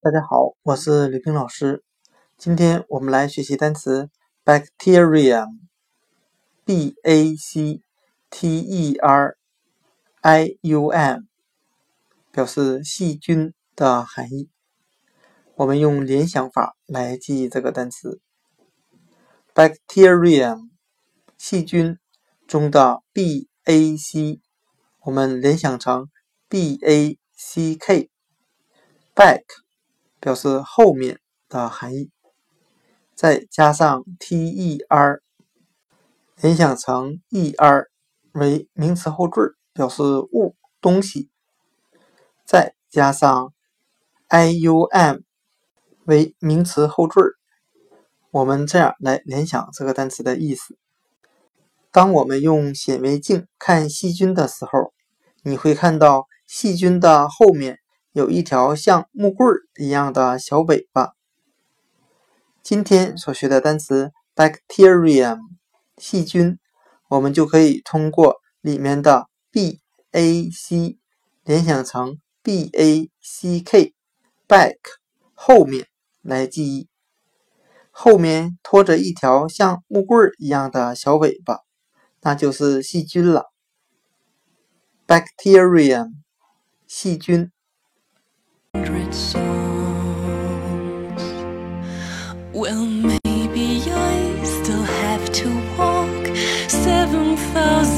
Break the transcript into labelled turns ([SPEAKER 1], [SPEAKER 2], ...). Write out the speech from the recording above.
[SPEAKER 1] 大家好，我是李冰老师。今天我们来学习单词 bacterium，b a c t e r i u m，表示细菌的含义。我们用联想法来记忆这个单词 bacterium，细菌中的 b a c，我们联想成 b a c k，back。表示后面的含义，再加上 ter，联想成 er 为名词后缀，表示物东西，再加上 ium 为名词后缀，我们这样来联想这个单词的意思。当我们用显微镜看细菌的时候，你会看到细菌的后面。有一条像木棍儿一样的小尾巴。今天所学的单词 bacterium 细菌，我们就可以通过里面的 b a c 联想成 b a c k back 后面来记忆，后面拖着一条像木棍儿一样的小尾巴，那就是细菌了。bacterium 细菌。
[SPEAKER 2] hundred songs. Well, maybe I still have to walk seven thousand.